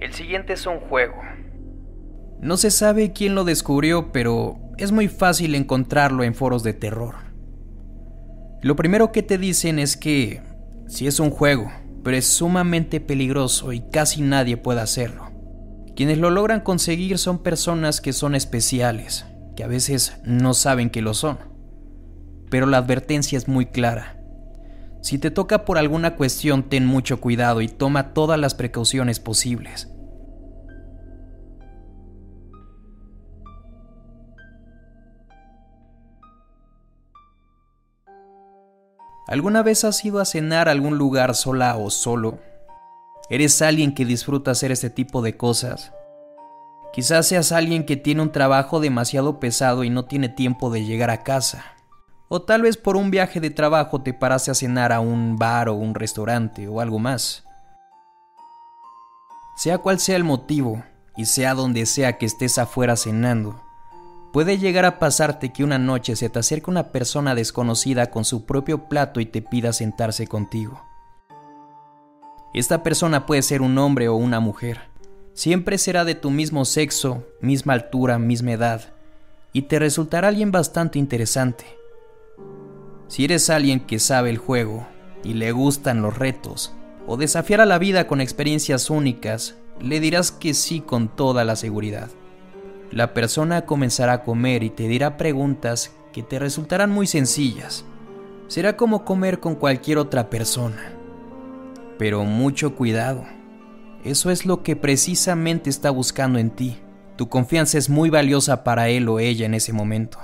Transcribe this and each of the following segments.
El siguiente es un juego. No se sabe quién lo descubrió, pero es muy fácil encontrarlo en foros de terror. Lo primero que te dicen es que si es un juego, pero es sumamente peligroso y casi nadie puede hacerlo. Quienes lo logran conseguir son personas que son especiales, que a veces no saben que lo son. Pero la advertencia es muy clara. Si te toca por alguna cuestión, ten mucho cuidado y toma todas las precauciones posibles. ¿Alguna vez has ido a cenar a algún lugar sola o solo? ¿Eres alguien que disfruta hacer este tipo de cosas? Quizás seas alguien que tiene un trabajo demasiado pesado y no tiene tiempo de llegar a casa. O tal vez por un viaje de trabajo te parase a cenar a un bar o un restaurante o algo más. Sea cual sea el motivo, y sea donde sea que estés afuera cenando, Puede llegar a pasarte que una noche se te acerque una persona desconocida con su propio plato y te pida sentarse contigo. Esta persona puede ser un hombre o una mujer. Siempre será de tu mismo sexo, misma altura, misma edad, y te resultará alguien bastante interesante. Si eres alguien que sabe el juego y le gustan los retos, o desafiar a la vida con experiencias únicas, le dirás que sí con toda la seguridad. La persona comenzará a comer y te dirá preguntas que te resultarán muy sencillas. Será como comer con cualquier otra persona. Pero mucho cuidado. Eso es lo que precisamente está buscando en ti. Tu confianza es muy valiosa para él o ella en ese momento.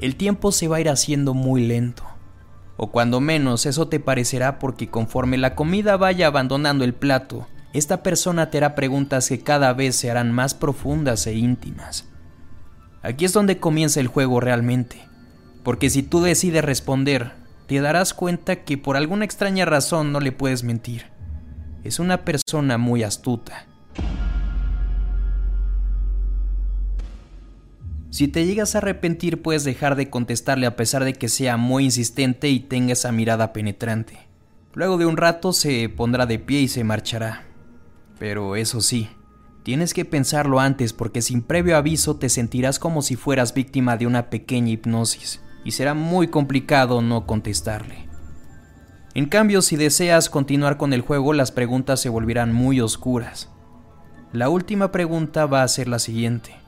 El tiempo se va a ir haciendo muy lento o cuando menos eso te parecerá porque conforme la comida vaya abandonando el plato, esta persona te hará preguntas que cada vez se harán más profundas e íntimas. Aquí es donde comienza el juego realmente, porque si tú decides responder, te darás cuenta que por alguna extraña razón no le puedes mentir. Es una persona muy astuta Si te llegas a arrepentir puedes dejar de contestarle a pesar de que sea muy insistente y tenga esa mirada penetrante. Luego de un rato se pondrá de pie y se marchará. Pero eso sí, tienes que pensarlo antes porque sin previo aviso te sentirás como si fueras víctima de una pequeña hipnosis y será muy complicado no contestarle. En cambio, si deseas continuar con el juego, las preguntas se volverán muy oscuras. La última pregunta va a ser la siguiente.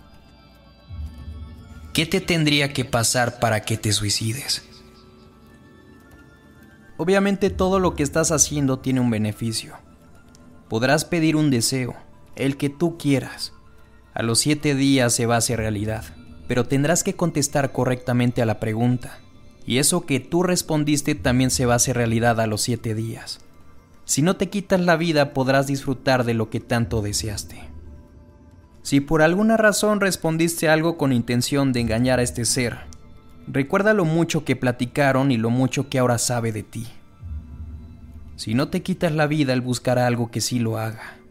¿Qué te tendría que pasar para que te suicides? Obviamente todo lo que estás haciendo tiene un beneficio. Podrás pedir un deseo, el que tú quieras. A los siete días se va a hacer realidad, pero tendrás que contestar correctamente a la pregunta. Y eso que tú respondiste también se va a hacer realidad a los siete días. Si no te quitas la vida podrás disfrutar de lo que tanto deseaste. Si por alguna razón respondiste algo con intención de engañar a este ser, recuerda lo mucho que platicaron y lo mucho que ahora sabe de ti. Si no te quitas la vida, él buscará algo que sí lo haga.